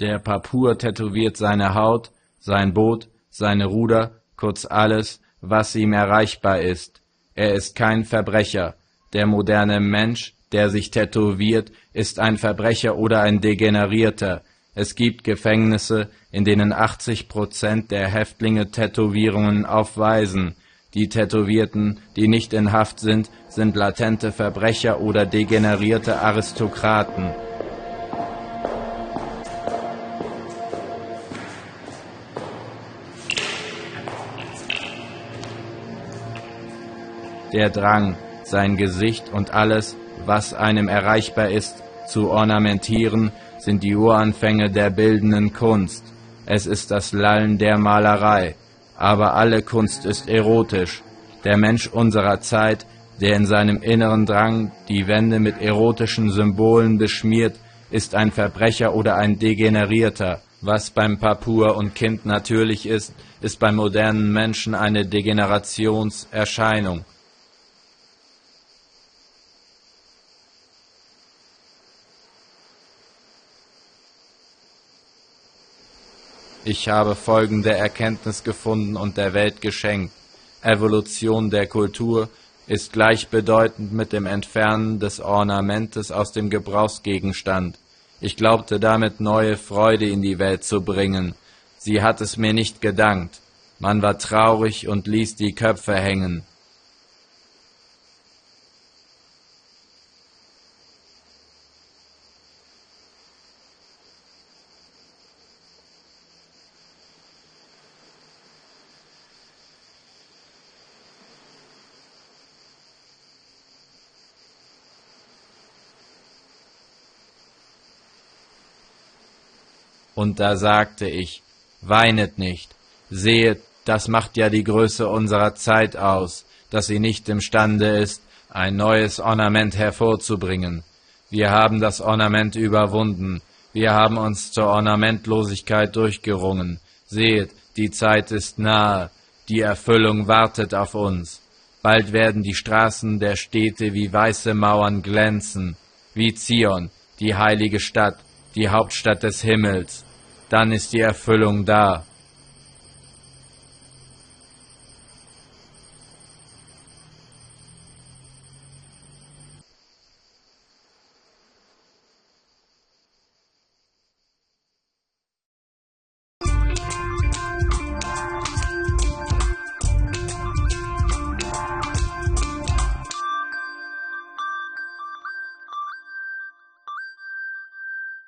Der Papur tätowiert seine Haut, sein Boot, seine Ruder, kurz alles, was ihm erreichbar ist. Er ist kein Verbrecher. Der moderne Mensch, der sich tätowiert, ist ein Verbrecher oder ein Degenerierter. Es gibt Gefängnisse, in denen 80 Prozent der Häftlinge Tätowierungen aufweisen. Die Tätowierten, die nicht in Haft sind, sind latente Verbrecher oder degenerierte Aristokraten. Der Drang, sein Gesicht und alles, was einem erreichbar ist, zu ornamentieren, sind die Uranfänge der bildenden Kunst. Es ist das Lallen der Malerei. Aber alle Kunst ist erotisch. Der Mensch unserer Zeit, der in seinem inneren Drang die Wände mit erotischen Symbolen beschmiert, ist ein Verbrecher oder ein Degenerierter. Was beim Papur und Kind natürlich ist, ist beim modernen Menschen eine Degenerationserscheinung. Ich habe folgende Erkenntnis gefunden und der Welt geschenkt. Evolution der Kultur ist gleichbedeutend mit dem Entfernen des Ornamentes aus dem Gebrauchsgegenstand. Ich glaubte damit neue Freude in die Welt zu bringen. Sie hat es mir nicht gedankt. Man war traurig und ließ die Köpfe hängen. Und da sagte ich, weinet nicht, sehet, das macht ja die Größe unserer Zeit aus, dass sie nicht imstande ist, ein neues Ornament hervorzubringen. Wir haben das Ornament überwunden, wir haben uns zur Ornamentlosigkeit durchgerungen. Seht, die Zeit ist nahe, die Erfüllung wartet auf uns. Bald werden die Straßen der Städte wie weiße Mauern glänzen, wie Zion, die heilige Stadt, die Hauptstadt des Himmels dann ist die Erfüllung da.